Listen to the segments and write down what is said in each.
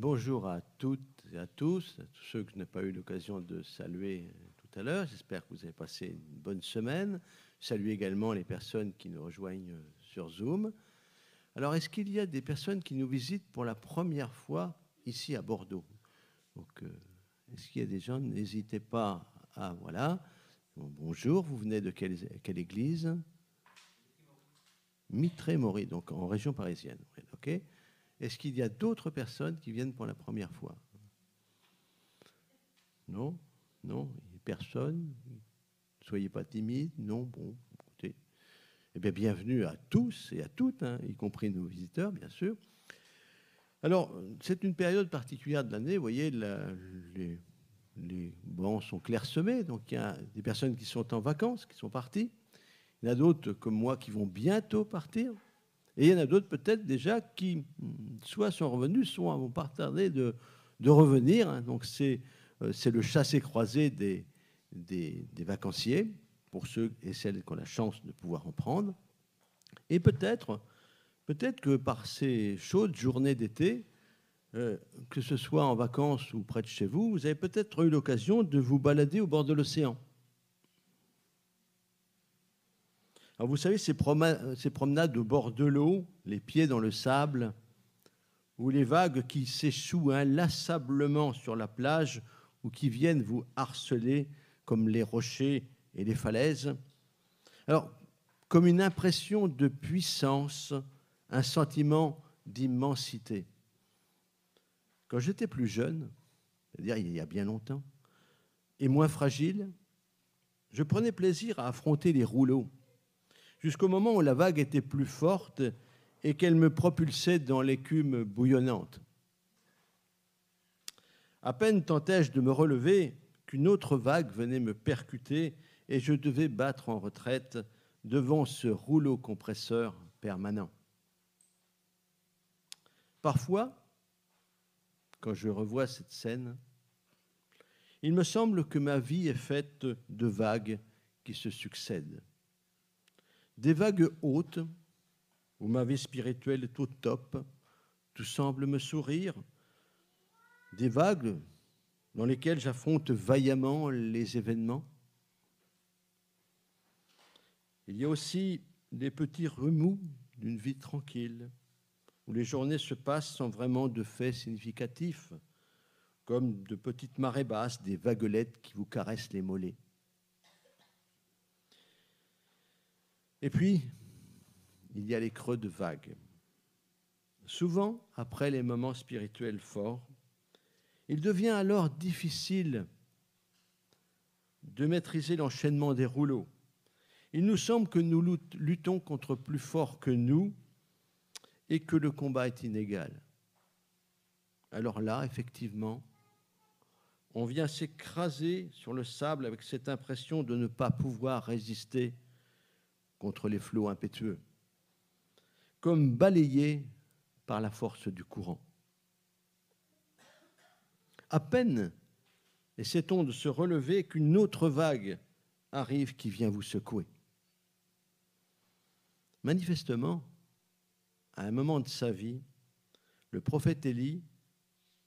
Bonjour à toutes et à tous, à tous ceux que je n'ai pas eu l'occasion de saluer tout à l'heure. J'espère que vous avez passé une bonne semaine. Saluer également les personnes qui nous rejoignent sur Zoom. Alors, est-ce qu'il y a des personnes qui nous visitent pour la première fois ici à Bordeaux? Donc, euh, est-ce qu'il y a des gens? N'hésitez pas à. Voilà. bonjour, vous venez de quelle, église? Mitré-Maury, donc en région parisienne. Est-ce qu'il y a d'autres personnes qui viennent pour la première fois? Non Non Personne Soyez pas timide Non Bon, écoutez. Eh bien, bienvenue à tous et à toutes, hein, y compris nos visiteurs, bien sûr. Alors, c'est une période particulière de l'année. Vous voyez, les, les bancs sont clairsemés. Donc, il y a des personnes qui sont en vacances, qui sont parties. Il y en a d'autres, comme moi, qui vont bientôt partir. Et il y en a d'autres peut-être déjà qui soit sont revenus, soit vont pas de, revenir. Hein. Donc c'est euh, c'est le chassé-croisé des, vacanciers, pour ceux et celles qui ont la chance de pouvoir en prendre. Et peut-être peut-être que par ces chaudes journées d'été, euh, que ce soit en vacances ou près de chez vous, vous avez peut-être eu l'occasion de vous balader au bord de l'océan. Vous savez, ces, promenades au bord de l'eau, les pieds dans le sable, ou les vagues qui s'échouent inlassablement sur la plage ou qui viennent vous harceler comme les rochers et les falaises. Alors, comme une impression de puissance, un sentiment d'immensité. Quand j'étais plus jeune, c'est-à-dire il y a bien longtemps, et moins fragile, je prenais plaisir à affronter les rouleaux jusqu'au moment où la vague était plus forte et qu'elle me propulsait dans l'écume bouillonnante. À peine tentais-je de me relever qu'une autre vague venait me percuter et je devais battre en retraite devant ce rouleau compresseur permanent. Parfois, quand je revois cette scène, il me semble que ma vie est faite de vagues qui se succèdent. Des vagues hautes, où ma vie spirituelle est au top, tout semble me sourire. Des vagues dans lesquelles j'affronte vaillamment les événements. Il y a aussi des petits remous d'une vie tranquille, où les journées se passent sans vraiment de faits significatifs, comme de petites marées basses, des vaguelettes qui vous caressent les mollets. Et puis, il y a les creux de vagues. Souvent, après les moments spirituels forts, il devient alors difficile de maîtriser l'enchaînement des rouleaux. Il nous semble que nous luttons contre plus fort que nous et que le combat est inégal. Alors là, effectivement, on vient s'écraser sur le sable avec cette impression de ne pas pouvoir résister contre les flots impétueux, comme balayé par la force du courant. À peine essaie-t-on de se relever qu'une autre vague arrive qui vient vous secouer. Manifestement, à un moment de sa vie, le prophète Élie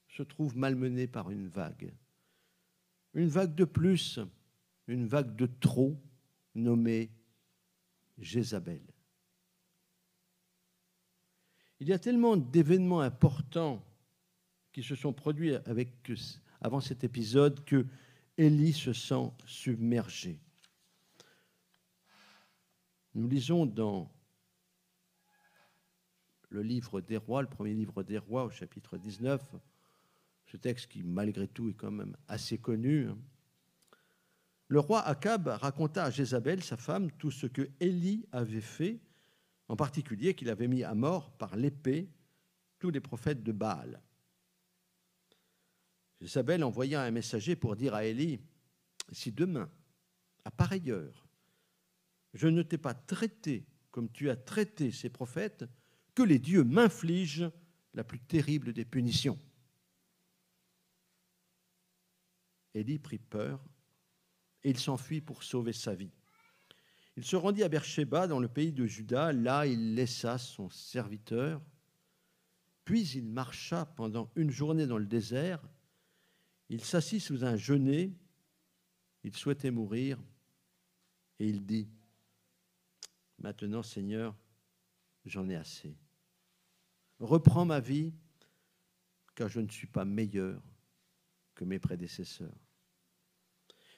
se trouve malmené par une vague. Une vague de plus, une vague de trop, nommée Jézabel. Il y a tellement d'événements importants qui se sont produits avant cet épisode que Élie se sent submergé. Nous lisons dans le livre des rois, le premier livre des rois au chapitre 19, ce texte qui malgré tout est quand même assez connu. Le roi Akab raconta à Jézabel, sa femme, tout ce que Élie avait fait, en particulier qu'il avait mis à mort par l'épée tous les prophètes de Baal. Jézabel envoya un messager pour dire à Élie, si demain, à pareille heure, je ne t'ai pas traité comme tu as traité ces prophètes, que les dieux m'infligent la plus terrible des punitions. Élie prit peur et il s'enfuit pour sauver sa vie. Il se rendit à Beersheba, dans le pays de Juda. Là, il laissa son serviteur Puis il marcha pendant une journée dans le désert. Il s'assit sous un genêt. Il souhaitait mourir. Et il dit, Maintenant, Seigneur, j'en ai assez. Reprends ma vie, car je ne suis pas meilleur que mes prédécesseurs.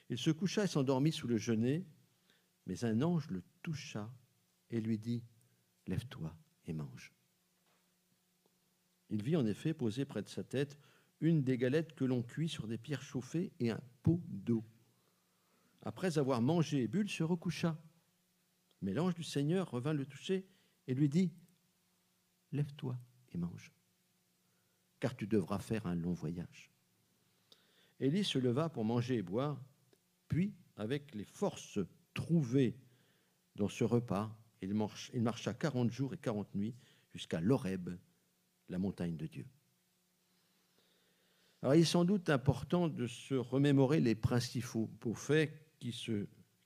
Il se coucha et s'endormit sous le genêt, mais un ange le toucha et lui dit, Lève-toi et mange. Il vit en effet posé près de sa tête une des galettes que l'on cuit sur des pierres chauffées et un pot d'eau. Après avoir mangé et bu, il se recoucha. Mais l'ange du Seigneur revint le toucher et lui dit, Lève-toi et mange, car tu devras faire un long voyage. Élie se leva pour manger et boire, puis, avec les forces trouvées dans ce repas, il, marcha quarante jours et quarante nuits jusqu'à l'Horeb, la montagne de Dieu. Alors, il est sans doute important de se remémorer les principaux faits qui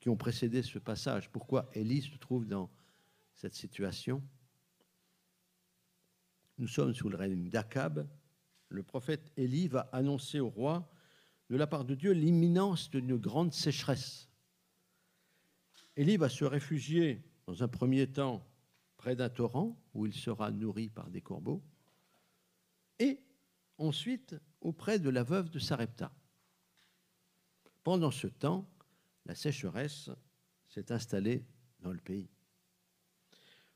qui ont précédé ce passage. Pourquoi Élie se trouve dans cette situation? Nous sommes sous le règne d'Akab. Le prophète Élie va annoncer au roi, de la part de Dieu, l'imminence d'une grande sécheresse. Élie va se réfugier dans un premier temps près d'un torrent où il sera nourri par des corbeaux, et ensuite auprès de la veuve de Sarepta. Pendant ce temps, la sécheresse s'est installée dans le pays.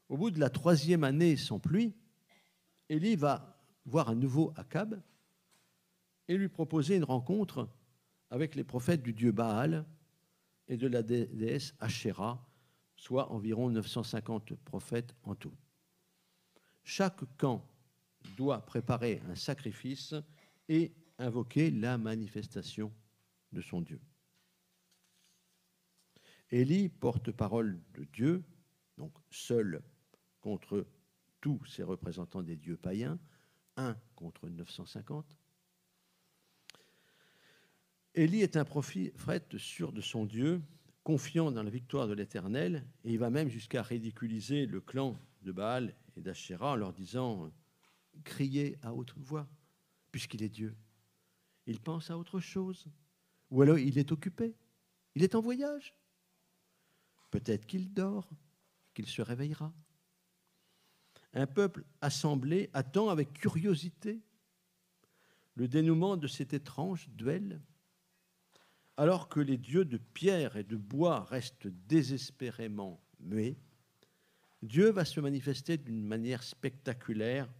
Au bout de la troisième année sans pluie, Élie va voir à nouveau Akab et lui proposer une rencontre avec les prophètes du dieu Baal et de la déesse Asherah, soit environ 950 prophètes en tout. Chaque camp doit préparer un sacrifice et invoquer la manifestation de son Dieu. Élie, porte-parole de Dieu, donc seul contre tous ces représentants des dieux païens, un contre 950. Élie est un prophète sûr de son Dieu, confiant dans la victoire de l'Éternel, et il va même jusqu'à ridiculiser le clan de Baal et d'Achéra en leur disant Criez à haute voix, puisqu'il est Dieu. Il pense à autre chose, ou alors il est occupé, il est en voyage. Peut-être qu'il dort, qu'il se réveillera. Un peuple assemblé attend avec curiosité le dénouement de cet étrange duel, alors que les dieux de pierre et de bois restent désespérément muets. Dieu va se manifester d'une manière spectaculaire.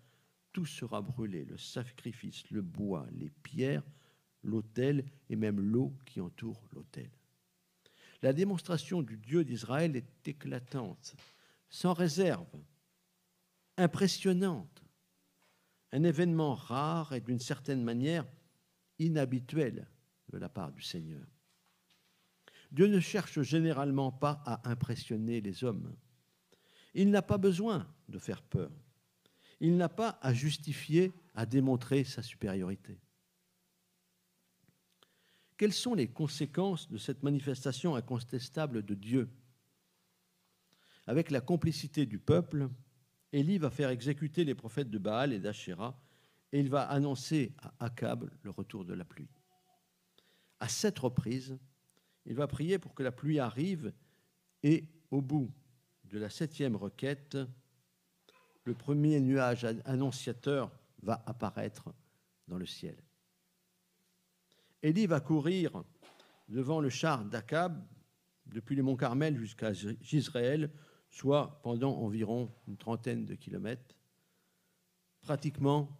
Tout sera brûlé, le sacrifice, le bois, les pierres, l'autel et même l'eau qui entoure l'autel. La démonstration du Dieu d'Israël est éclatante, sans réserve, impressionnante, un événement rare et d'une certaine manière inhabituel la part du Seigneur. Dieu ne cherche généralement pas à impressionner les hommes. Il n'a pas besoin de faire peur. Il n'a pas à justifier, à démontrer sa supériorité. Quelles sont les conséquences de cette manifestation incontestable de Dieu? Avec la complicité du peuple, Élie va faire exécuter les prophètes de Baal et d'Achéra et il va annoncer à Akab le retour de la pluie. À sept reprises, il va prier pour que la pluie arrive et au bout de la septième requête, le premier nuage annonciateur va apparaître dans le ciel. Élie va courir devant le char d'Akab depuis le mont Carmel jusqu'à Gisraël, soit pendant environ une trentaine de kilomètres, pratiquement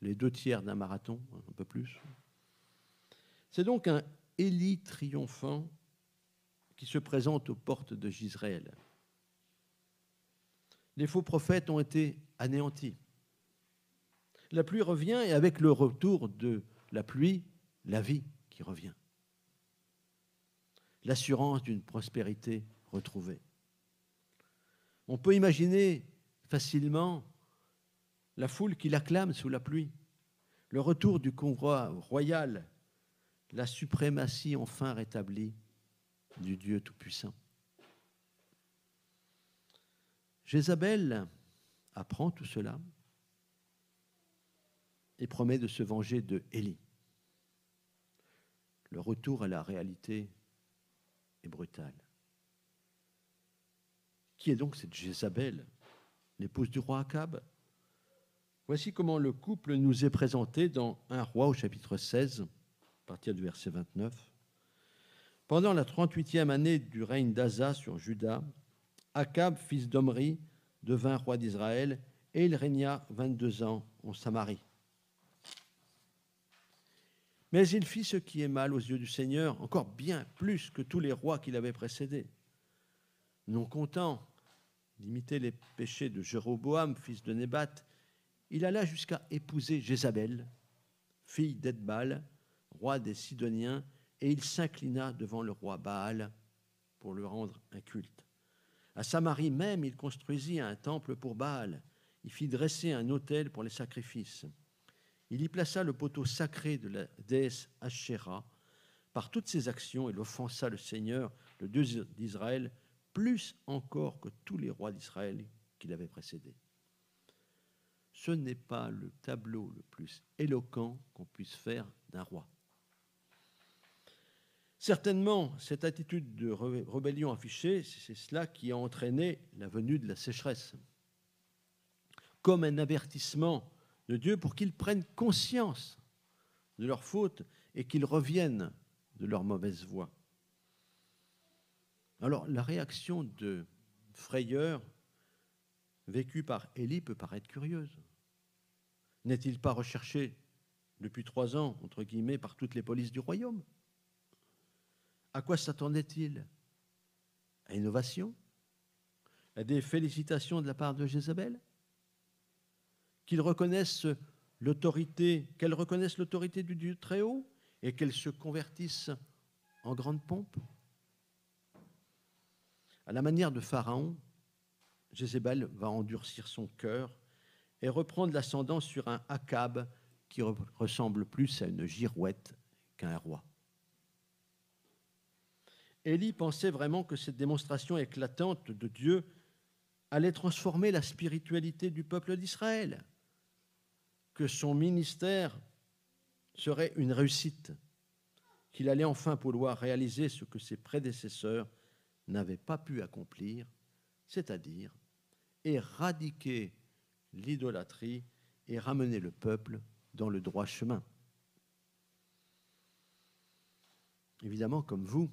les deux tiers d'un marathon, un peu plus. C'est donc un Élie triomphant qui se présente aux portes de Gisraël. Les faux prophètes ont été anéantis. La pluie revient et avec le retour de la pluie, la vie qui revient, l'assurance d'une prospérité retrouvée. On peut imaginer facilement la foule qui l'acclame sous la pluie, le retour du convoi royal, la suprématie enfin rétablie du Dieu Tout-Puissant. Jézabel apprend tout cela et promet de se venger de Élie. Le retour à la réalité est brutal. Qui est donc cette Jézabel, l'épouse du roi Akab Voici comment le couple nous est présenté dans Un roi au chapitre 16, à partir du verset 29. Pendant la 38e année du règne d'Asa sur Juda, Akab, fils d'Omri, devint roi d'Israël et il régna 22 ans en Samarie. Mais il fit ce qui est mal aux yeux du Seigneur, encore bien plus que tous les rois qui l'avaient précédé. Non content d'imiter les péchés de Jéroboam, fils de Nébat, il alla jusqu'à épouser Jézabel, fille d'Edbal, roi des Sidoniens, et il s'inclina devant le roi Baal pour lui rendre un culte. À Samarie même, il construisit un temple pour Baal. Il fit dresser un autel pour les sacrifices. Il y plaça le poteau sacré de la déesse Asherah. Par toutes ses actions, il offensa le Seigneur, le Dieu d'Israël, plus encore que tous les rois d'Israël qui l'avaient précédé. Ce n'est pas le tableau le plus éloquent qu'on puisse faire d'un roi. Certainement, cette attitude de rébellion affichée, c'est cela qui a entraîné la venue de la sécheresse. Comme un avertissement de Dieu pour qu'ils prennent conscience de leurs fautes et qu'ils reviennent de leur mauvaise voie. Alors, la réaction de frayeur vécue par Élie peut paraître curieuse. N'est-il pas recherché depuis trois ans, entre guillemets, par toutes les polices du royaume? À quoi s'attendait-il? À innovation À des félicitations de la part de Jézabel qu'ils reconnaissent l'autorité, qu'elles reconnaissent l'autorité du Dieu très haut et qu'elles se convertissent en grande pompe? À la manière de Pharaon, Jézabel va endurcir son cœur et reprendre l'ascendant sur un Akab qui ressemble plus à une girouette qu'à un roi. Élie pensait vraiment que cette démonstration éclatante de Dieu allait transformer la spiritualité du peuple d'Israël que son ministère serait une réussite, qu'il allait enfin pouvoir réaliser ce que ses prédécesseurs n'avaient pas pu accomplir, c'est-à-dire éradiquer l'idolâtrie et ramener le peuple dans le droit chemin. Évidemment, comme vous,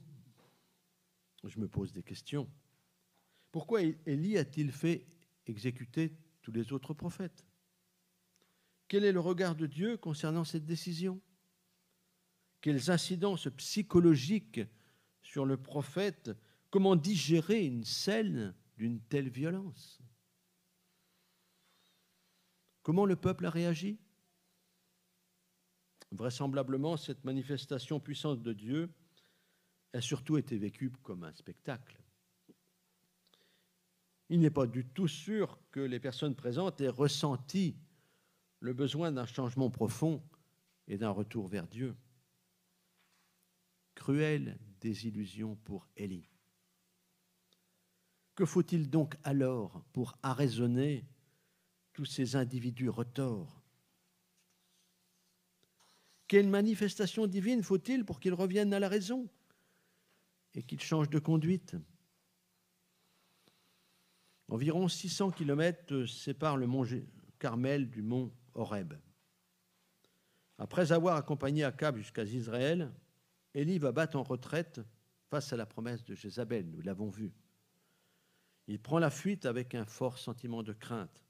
je me pose des questions. Pourquoi Élie a-t-il fait exécuter tous les autres prophètes? Quel est le regard de Dieu concernant cette décision? Quelles incidences psychologiques sur le prophète? Comment digérer une scène d'une telle violence? Comment le peuple a réagi? Vraisemblablement, cette manifestation puissante de Dieu a surtout été vécue comme un spectacle. Il n'est pas du tout sûr que les personnes présentes aient ressenti le besoin d'un changement profond et d'un retour vers Dieu. Cruelle désillusion pour Élie. Que faut-il donc alors pour arraisonner tous ces individus retors? Quelle manifestation divine faut-il pour qu'ils reviennent à la raison? Et qu'ils changent de conduite Environ 600 kilomètres séparent le mont Carmel du mont Horeb. Après avoir accompagné Akab jusqu'à Israël, Élie va battre en retraite face à la promesse de Jézabel, nous l'avons vu. Il prend la fuite avec un fort sentiment de crainte.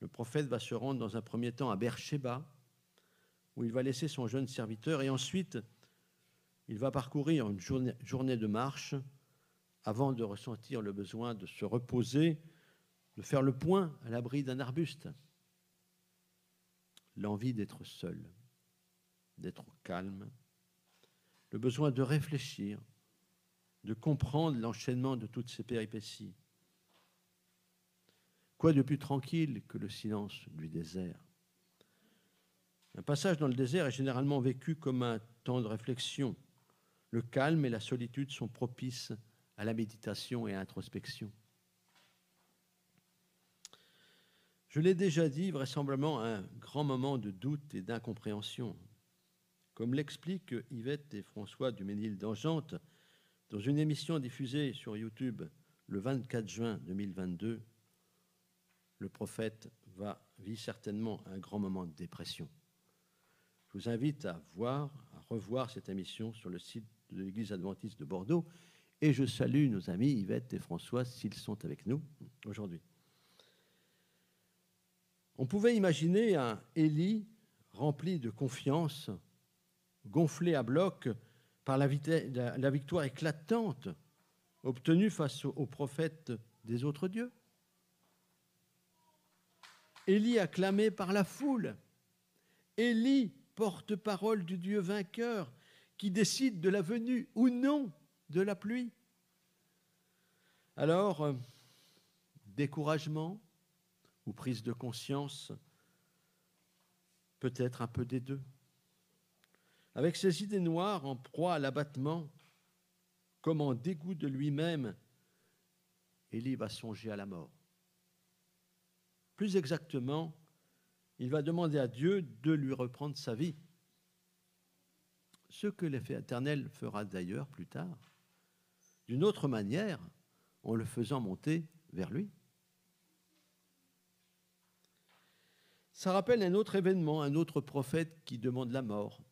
Le prophète va se rendre dans un premier temps à Beersheba, où il va laisser son jeune serviteur, et ensuite il va parcourir une journée, de marche avant de ressentir le besoin de se reposer, de faire le point à l'abri d'un arbuste l'envie d'être seul, d'être calme, le besoin de réfléchir, de comprendre l'enchaînement de toutes ces péripéties. Quoi de plus tranquille que le silence du désert? Un passage dans le désert est généralement vécu comme un temps de réflexion. Le calme et la solitude sont propices à la méditation et à l'introspection. Je l'ai déjà dit, vraisemblablement un grand moment de doute et d'incompréhension. Comme l'expliquent Yvette et François du Ménil d'Angente dans une émission diffusée sur YouTube le 24 juin 2022, le prophète va, vit certainement un grand moment de dépression. Je vous invite à voir, à revoir cette émission sur le site de l'Église adventiste de Bordeaux. Et je salue nos amis Yvette et François s'ils sont avec nous aujourd'hui. On pouvait imaginer un Élie rempli de confiance, gonflé à bloc par la, victoire éclatante obtenue face aux prophètes des autres dieux. Élie acclamé par la foule. Élie, porte-parole du Dieu vainqueur, qui décide de la venue ou non de la pluie. Alors, euh, découragement ou prise de conscience, peut-être un peu des deux. Avec ses idées noires en proie à l'abattement, comme en dégoût de lui-même, Élie va songer à la mort. Plus exactement, il va demander à Dieu de lui reprendre sa vie. Ce que l'effet éternel fera d'ailleurs plus tard, d'une autre manière, en le faisant monter vers lui. Ça rappelle un autre événement, un autre prophète qui demande la mort.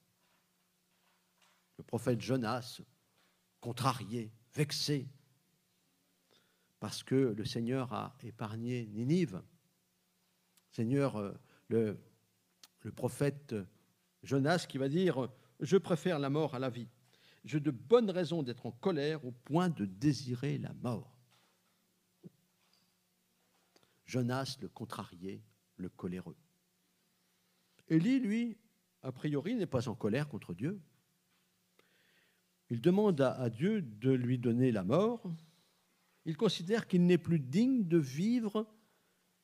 Le prophète Jonas, contrarié, vexé, parce que le Seigneur a épargné Ninive. Seigneur, euh, le, le prophète Jonas qui va dire, je préfère la mort à la vie. J'ai de bonnes raisons d'être en colère au point de désirer la mort. Jonas, le contrarié, le coléreux. Élie, lui, a priori, n'est pas en colère contre Dieu. Il demande à, Dieu de lui donner la mort. Il considère qu'il n'est plus digne de vivre.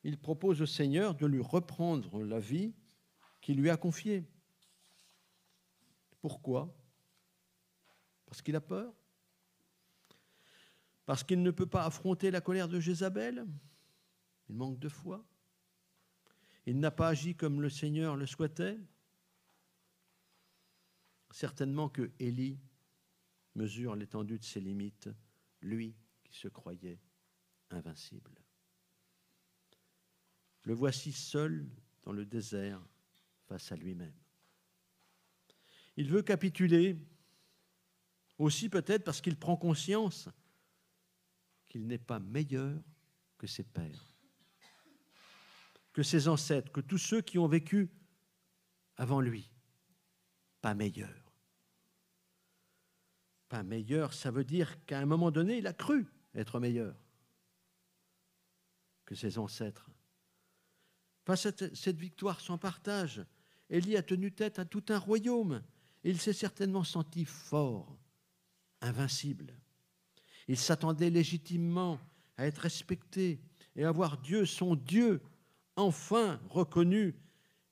Il propose au Seigneur de lui reprendre la vie qu'il lui a confiée. Pourquoi? Parce qu'il a peur? Parce qu'il ne peut pas affronter la colère de Jézabel? Il manque de foi? Il n'a pas agi comme le Seigneur le souhaitait? Certainement que Élie mesure l'étendue de ses limites, lui qui se croyait invincible. Le voici seul dans le désert face à lui-même. Il veut capituler, aussi peut-être parce qu'il prend conscience qu'il n'est pas meilleur que ses pères, que ses ancêtres, que tous ceux qui ont vécu avant lui. Pas meilleur. Pas meilleur, ça veut dire qu'à un moment donné, il a cru être meilleur que ses ancêtres. Face à cette victoire sans partage, Élie a tenu tête à tout un royaume il s'est certainement senti fort, invincible. Il s'attendait légitimement à être respecté et à voir Dieu, son Dieu, enfin reconnu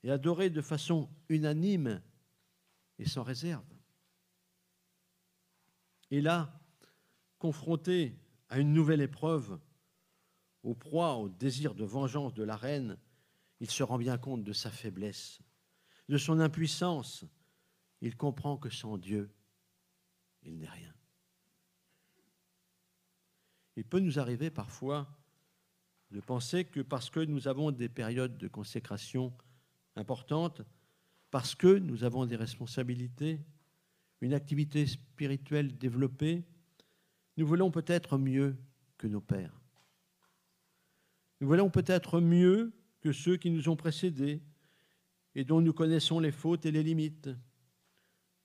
et adoré de façon unanime et sans réserve. Et là, confronté à une nouvelle épreuve, au proie au désir de vengeance de la reine, il se rend bien compte de sa faiblesse, de son impuissance il comprend que sans Dieu, il n'est rien. Il peut nous arriver parfois de penser que parce que nous avons des périodes de consécration importantes, parce que nous avons des responsabilités, une activité spirituelle développée, nous voulons peut-être mieux que nos pères. Nous voulons peut-être mieux que ceux qui nous ont précédés et dont nous connaissons les fautes et les limites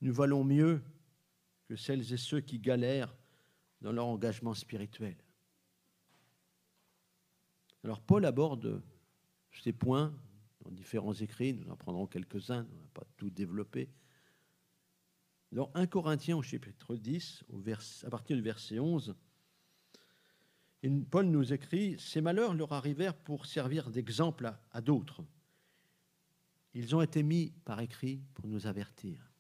nous valons mieux que celles et ceux qui galèrent dans leur engagement spirituel. Alors Paul aborde ces points dans différents écrits, nous en prendrons quelques-uns, on ne va pas tout développer. Dans 1 Corinthiens au chapitre 10, à partir du verset 11, Paul nous écrit, Ces malheurs leur arrivèrent pour servir d'exemple à d'autres. Ils ont été mis par écrit pour nous avertir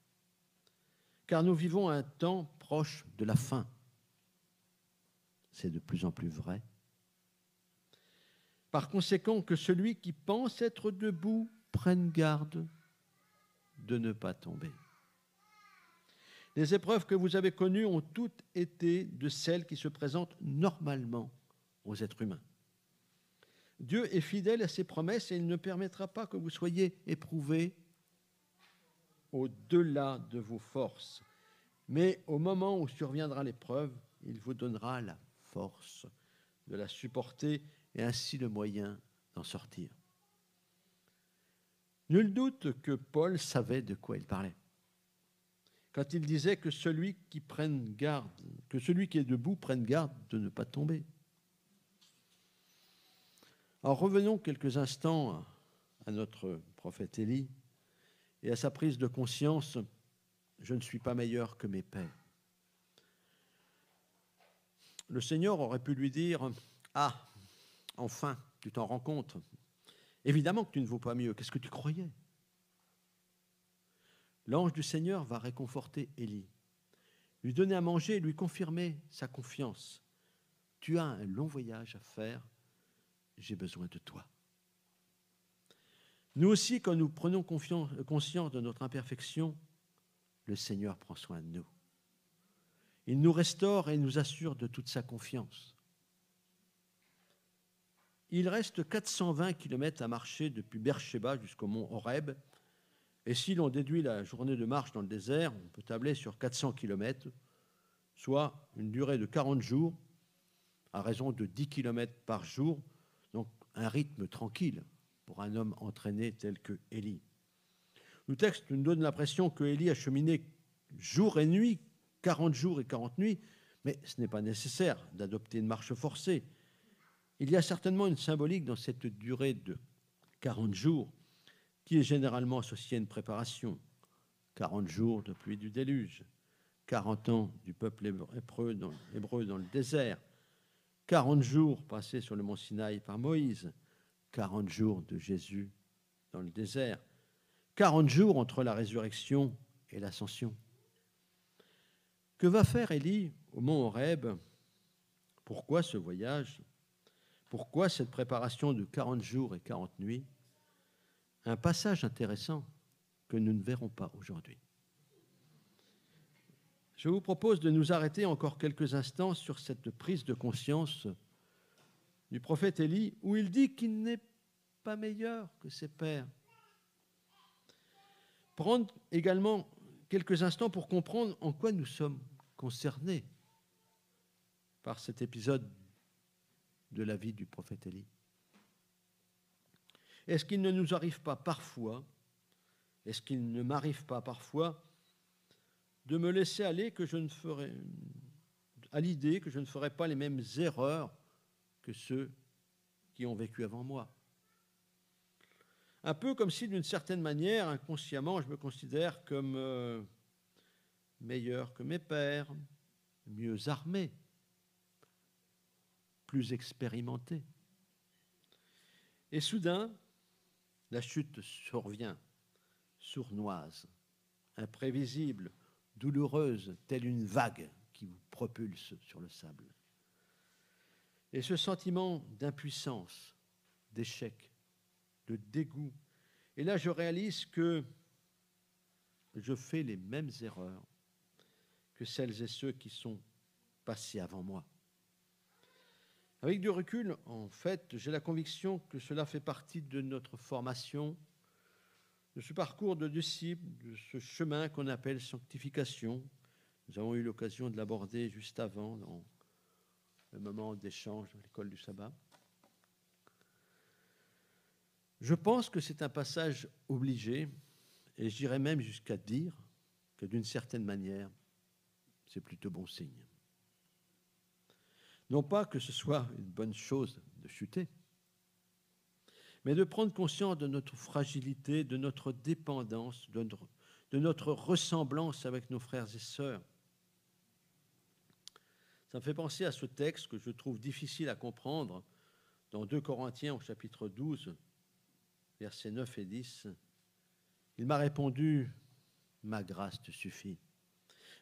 car nous vivons un temps proche de la fin. C'est de plus en plus vrai. Par conséquent, que celui qui pense être debout prenne garde de ne pas tomber. Les épreuves que vous avez connues ont toutes été de celles qui se présentent normalement aux êtres humains. Dieu est fidèle à ses promesses et il ne permettra pas que vous soyez éprouvés au-delà de vos forces. Mais au moment où surviendra l'épreuve, il vous donnera la force de la supporter et ainsi le moyen d'en sortir. Nul doute que Paul savait de quoi il parlait. Quand il disait que celui qui prenne garde, que celui qui est debout prenne garde de ne pas tomber. Alors revenons quelques instants à notre prophète Élie et à sa prise de conscience, je ne suis pas meilleur que mes pères. Le Seigneur aurait pu lui dire, ah, enfin, tu t'en rends compte. Évidemment que tu ne vaux pas mieux. Qu'est-ce que tu croyais? L'ange du Seigneur va réconforter Élie, lui donner à manger et lui confirmer sa confiance. Tu as un long voyage à faire j'ai besoin de toi. Nous aussi, quand nous prenons conscience de notre imperfection, le Seigneur prend soin de nous. Il nous restaure et nous assure de toute sa confiance. Il reste 420 kilomètres à marcher depuis Beersheba jusqu'au mont Horeb. Et si l'on déduit la journée de marche dans le désert, on peut tabler sur 400 kilomètres, soit une durée de 40 jours, à raison de 10 kilomètres par jour, donc un rythme tranquille pour un homme entraîné tel que Élie. Le texte nous donne l'impression que Élie a cheminé jour et nuit, 40 jours et 40 nuits, mais ce n'est pas nécessaire d'adopter une marche forcée. Il y a certainement une symbolique dans cette durée de 40 jours qui est généralement associée à une préparation. 40 jours de pluie du déluge, 40 ans du peuple hébreu dans, hébreu dans le désert, 40 jours passés sur le mont Sinaï par Moïse, 40 jours de Jésus dans le désert, 40 jours entre la résurrection et l'ascension. Que va faire Élie au mont Horeb? Pourquoi ce voyage? Pourquoi cette préparation de 40 jours et 40 nuits? Un passage intéressant que nous ne verrons pas aujourd'hui. Je vous propose de nous arrêter encore quelques instants sur cette prise de conscience du prophète Élie, où il dit qu'il n'est pas meilleur que ses pères. Prendre également quelques instants pour comprendre en quoi nous sommes concernés par cet épisode de la vie du prophète Élie. Est-ce qu'il ne nous arrive pas parfois, est-ce qu'il ne m'arrive pas parfois de me laisser aller que je ne ferai, à l'idée que je ne ferai pas les mêmes erreurs que ceux qui ont vécu avant moi. Un peu comme si, d'une certaine manière, inconsciemment, je me considère comme euh, meilleur que mes pères, mieux armé, plus expérimenté. Et soudain, la chute survient, sournoise, imprévisible, douloureuse, telle une vague qui vous propulse sur le sable. Et ce sentiment d'impuissance, d'échec, de dégoût, et là je réalise que je fais les mêmes erreurs que celles et ceux qui sont passés avant moi. Avec du recul, en fait, j'ai la conviction que cela fait partie de notre formation de ce parcours de disciples, de ce chemin qu'on appelle sanctification. Nous avons eu l'occasion de l'aborder juste avant le moment d'échange à l'école du sabbat. Je pense que c'est un passage obligé, et j'irais même jusqu'à dire que d'une certaine manière, c'est plutôt bon signe. Non pas que ce soit une bonne chose de chuter, mais de prendre conscience de notre fragilité, de notre dépendance, de notre, de notre ressemblance avec nos frères et sœurs. Ça me fait penser à ce texte que je trouve difficile à comprendre dans 2 Corinthiens au chapitre 12, versets 9 et 10. Il m'a répondu, ma grâce te suffit.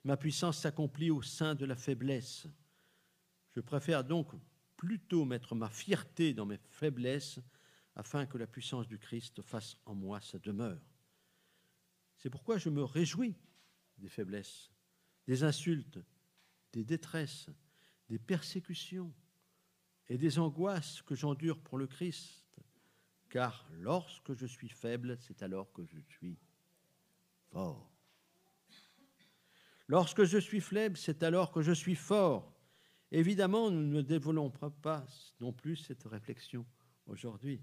Ma puissance s'accomplit au sein de la faiblesse. Je préfère donc plutôt mettre ma fierté dans mes faiblesses afin que la puissance du Christ fasse en moi sa demeure. C'est pourquoi je me réjouis des faiblesses, des insultes, des détresses, des persécutions et des angoisses que j'endure pour le Christ, car lorsque je suis faible, c'est alors que je suis fort. Lorsque je suis faible, c'est alors que je suis fort. Évidemment, nous ne développons pas non plus cette réflexion aujourd'hui.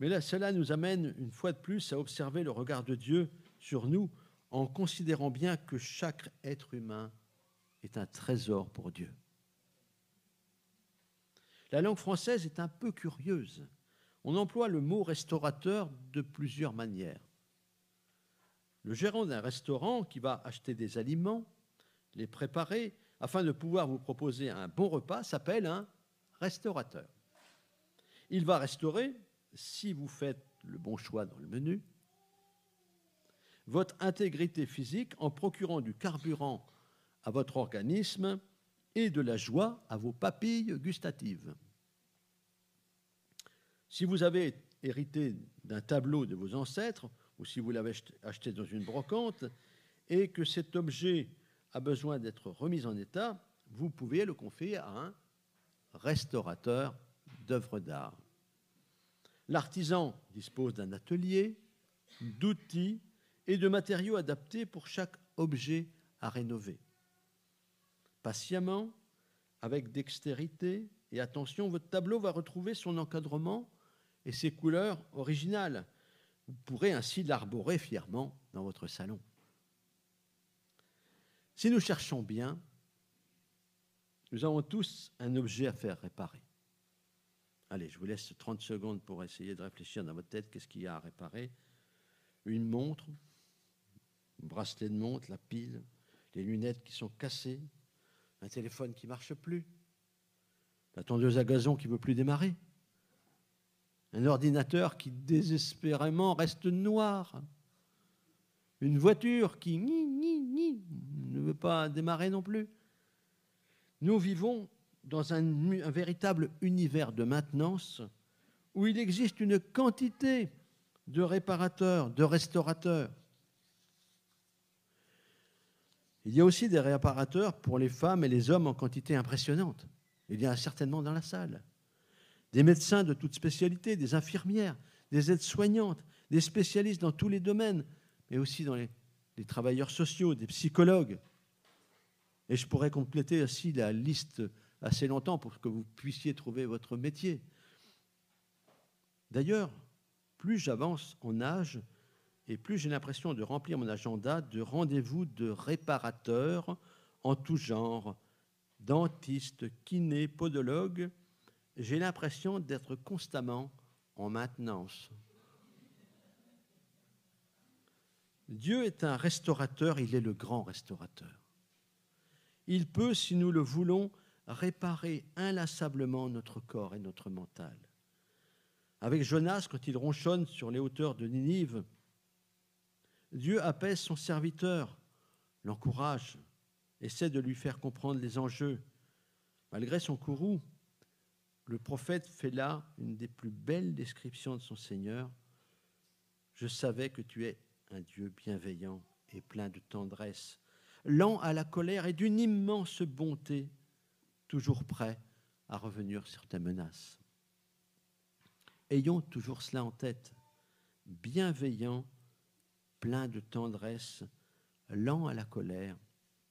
Mais là, cela nous amène une fois de plus à observer le regard de Dieu sur nous en considérant bien que chaque être humain est un trésor pour Dieu. La langue française est un peu curieuse. On emploie le mot restaurateur de plusieurs manières. Le gérant d'un restaurant qui va acheter des aliments, les préparer, afin de pouvoir vous proposer un bon repas, s'appelle un restaurateur. Il va restaurer, si vous faites le bon choix dans le menu, votre intégrité physique en procurant du carburant à votre organisme et de la joie à vos papilles gustatives. Si vous avez hérité d'un tableau de vos ancêtres, ou si vous l'avez acheté dans une brocante, et que cet objet a besoin d'être remis en état, vous pouvez le confier à un restaurateur d'œuvres d'art. L'artisan dispose d'un atelier, d'outils et de matériaux adaptés pour chaque objet à rénover. Patiemment, avec dextérité et attention, votre tableau va retrouver son encadrement et ses couleurs originales. Vous pourrez ainsi l'arborer fièrement dans votre salon. Si nous cherchons bien, nous avons tous un objet à faire réparer. Allez, je vous laisse 30 secondes pour essayer de réfléchir dans votre tête qu'est-ce qu'il y a à réparer. Une montre, un bracelet de montre, la pile, les lunettes qui sont cassées, un téléphone qui ne marche plus, la tondeuse à gazon qui ne veut plus démarrer, un ordinateur qui désespérément reste noir, une voiture qui ne veut pas démarrer non plus. Nous vivons dans un, véritable univers de maintenance où il existe une quantité de réparateurs, de restaurateurs. Il y a aussi des réparateurs pour les femmes et les hommes en quantité impressionnante. Il y en a certainement dans la salle. Des médecins de toutes spécialités, des infirmières, des aides-soignantes, des spécialistes dans tous les domaines, mais aussi dans les travailleurs sociaux, des psychologues. Et je pourrais compléter aussi la liste assez longtemps pour que vous puissiez trouver votre métier. D'ailleurs, plus j'avance en âge, et plus j'ai l'impression de remplir mon agenda de rendez-vous de réparateurs en tout genre, dentistes, kinés, podologues, j'ai l'impression d'être constamment en maintenance. Dieu est un restaurateur, il est le grand restaurateur. Il peut, si nous le voulons, réparer inlassablement notre corps et notre mental. Avec Jonas, quand il ronchonne sur les hauteurs de Ninive, Dieu apaise son serviteur, l'encourage, essaie de lui faire comprendre les enjeux. Malgré son courroux, le prophète fait là une des plus belles descriptions de son Seigneur. Je savais que tu es un Dieu bienveillant et plein de tendresse, lent à la colère et d'une immense bonté, toujours prêt à revenir sur tes menaces. Ayons toujours cela en tête, bienveillant, plein de tendresse, lent à la colère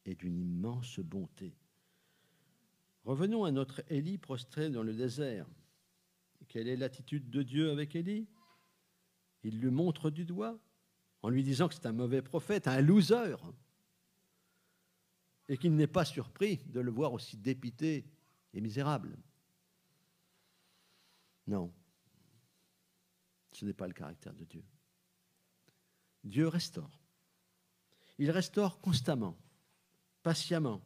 et d'une immense bonté. Revenons à notre Élie prostré dans le désert. Quelle est l'attitude de Dieu avec Élie? Il le montre du doigt en lui disant que c'est un mauvais prophète, un loser, et qu'il n'est pas surpris de le voir aussi dépité et misérable. Non, ce n'est pas le caractère de Dieu. Dieu restaure. Il restaure constamment, patiemment.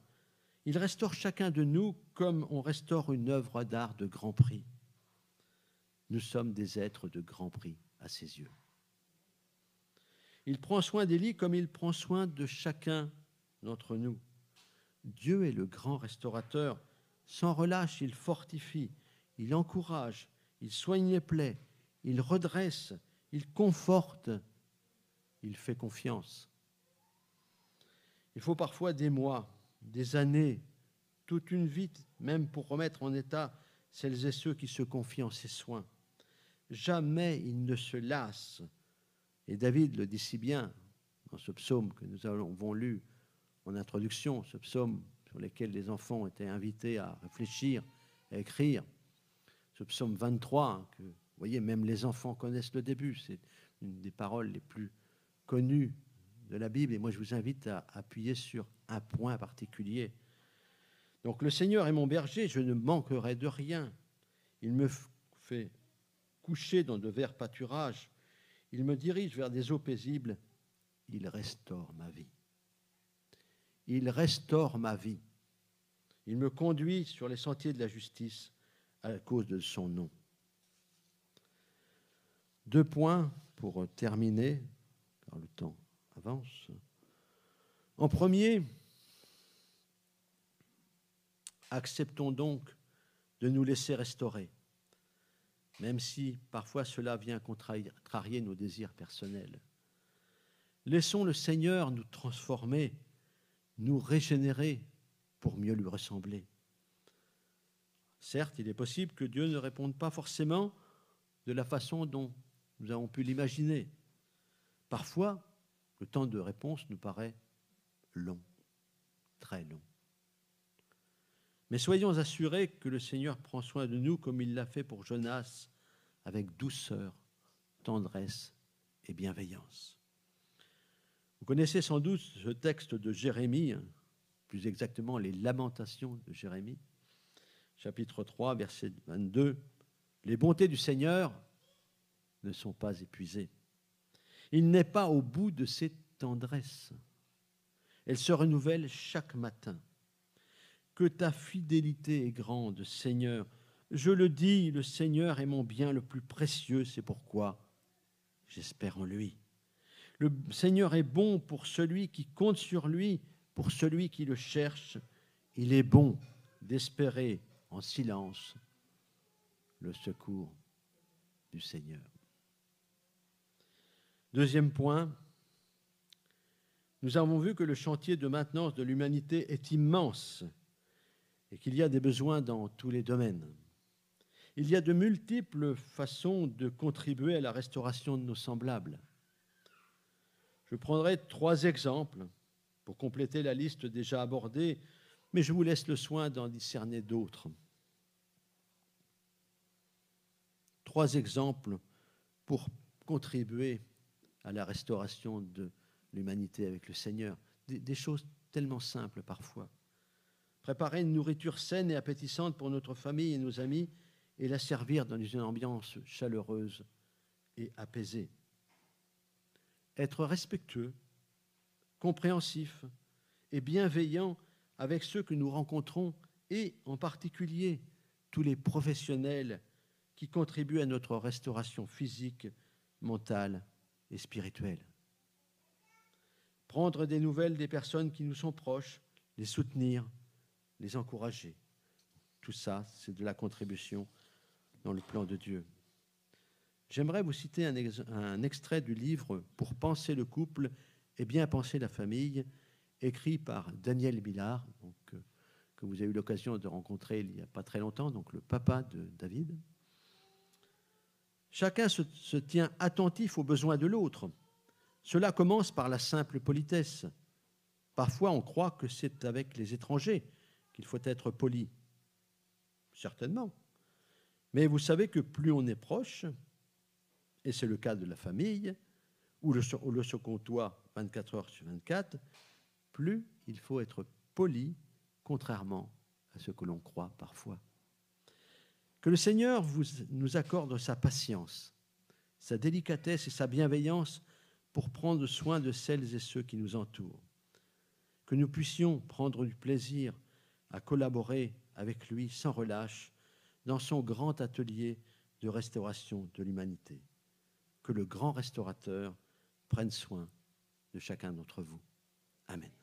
Il restaure chacun de nous comme on restaure une œuvre d'art de grand prix. Nous sommes des êtres de grand prix à ses yeux. Il prend soin d'Élie comme il prend soin de chacun d'entre nous. Dieu est le grand restaurateur. Sans relâche, il fortifie, il encourage, il soigne les plaies, il redresse, il conforte, il fait confiance. Il faut parfois des mois, des années, toute une vie, même pour remettre en état celles et ceux qui se confient en ses soins. Jamais il ne se lasse. Et David le dit si bien dans ce psaume que nous avons lu en introduction, ce psaume sur lequel les enfants étaient invités à réfléchir, à écrire. Ce psaume 23, que vous voyez, même les enfants connaissent le début, c'est une des paroles les plus connues de la Bible, et moi je vous invite à appuyer sur un point particulier. Donc le Seigneur est mon berger, je ne manquerai de rien. Il me fait coucher dans de verts pâturages, il me dirige vers des eaux paisibles, il restaure ma vie. Il restaure ma vie. Il me conduit sur les sentiers de la justice à cause de son nom. Deux points pour terminer, le temps avance. En premier, acceptons donc de nous laisser restaurer, même si parfois cela vient contrarier nos désirs personnels. Laissons le Seigneur nous transformer, nous régénérer pour mieux lui ressembler. Certes, il est possible que Dieu ne réponde pas forcément de la façon dont nous avons pu l'imaginer. Parfois, le temps de réponse nous paraît long, très long. Mais soyons assurés que le Seigneur prend soin de nous comme il l'a fait pour Jonas, avec douceur, tendresse et bienveillance. Vous connaissez sans doute ce texte de Jérémie, hein, plus exactement les lamentations de Jérémie, chapitre 3, verset 22. Les bontés du Seigneur ne sont pas épuisées. Il n'est pas au bout de ses tendresses. Elles se renouvellent chaque matin. Que ta fidélité est grande, Seigneur. Je le dis, le Seigneur est mon bien le plus précieux, c'est pourquoi j'espère en lui. Le Seigneur est bon pour celui qui compte sur lui, pour celui qui le cherche. Il est bon d'espérer en silence le secours du Seigneur. Deuxième point, nous avons vu que le chantier de maintenance de l'humanité est immense et qu'il y a des besoins dans tous les domaines. Il y a de multiples façons de contribuer à la restauration de nos semblables. Je prendrai trois exemples pour compléter la liste déjà abordée, mais je vous laisse le soin d'en discerner d'autres. Trois exemples pour contribuer à la restauration de l'humanité avec le Seigneur. Des, choses tellement simples parfois. Préparer une nourriture saine et appétissante pour notre famille et nos amis et la servir dans une ambiance chaleureuse et apaisée être respectueux, compréhensif et bienveillant avec ceux que nous rencontrons et en particulier tous les professionnels qui contribuent à notre restauration physique, mentale et spirituelle. Prendre des nouvelles des personnes qui nous sont proches, les soutenir, les encourager. Tout ça, c'est de la contribution dans le plan de Dieu. J'aimerais vous citer un, extrait du livre Pour penser le couple et bien penser la famille, écrit par Daniel Billard, donc, euh, que vous avez eu l'occasion de rencontrer il n'y a pas très longtemps, donc le papa de David. Chacun se, tient attentif aux besoins de l'autre. Cela commence par la simple politesse. Parfois, on croit que c'est avec les étrangers qu'il faut être poli. Certainement. Mais vous savez que plus on est proche, et c'est le cas de la famille, où le, le se comptoir 24 heures sur 24, plus il faut être poli, contrairement à ce que l'on croit parfois. Que le Seigneur nous accorde sa patience, sa délicatesse et sa bienveillance pour prendre soin de celles et ceux qui nous entourent. Que nous puissions prendre du plaisir à collaborer avec lui sans relâche dans son grand atelier de restauration de l'humanité que le grand restaurateur prenne soin de chacun d'entre vous. Amen.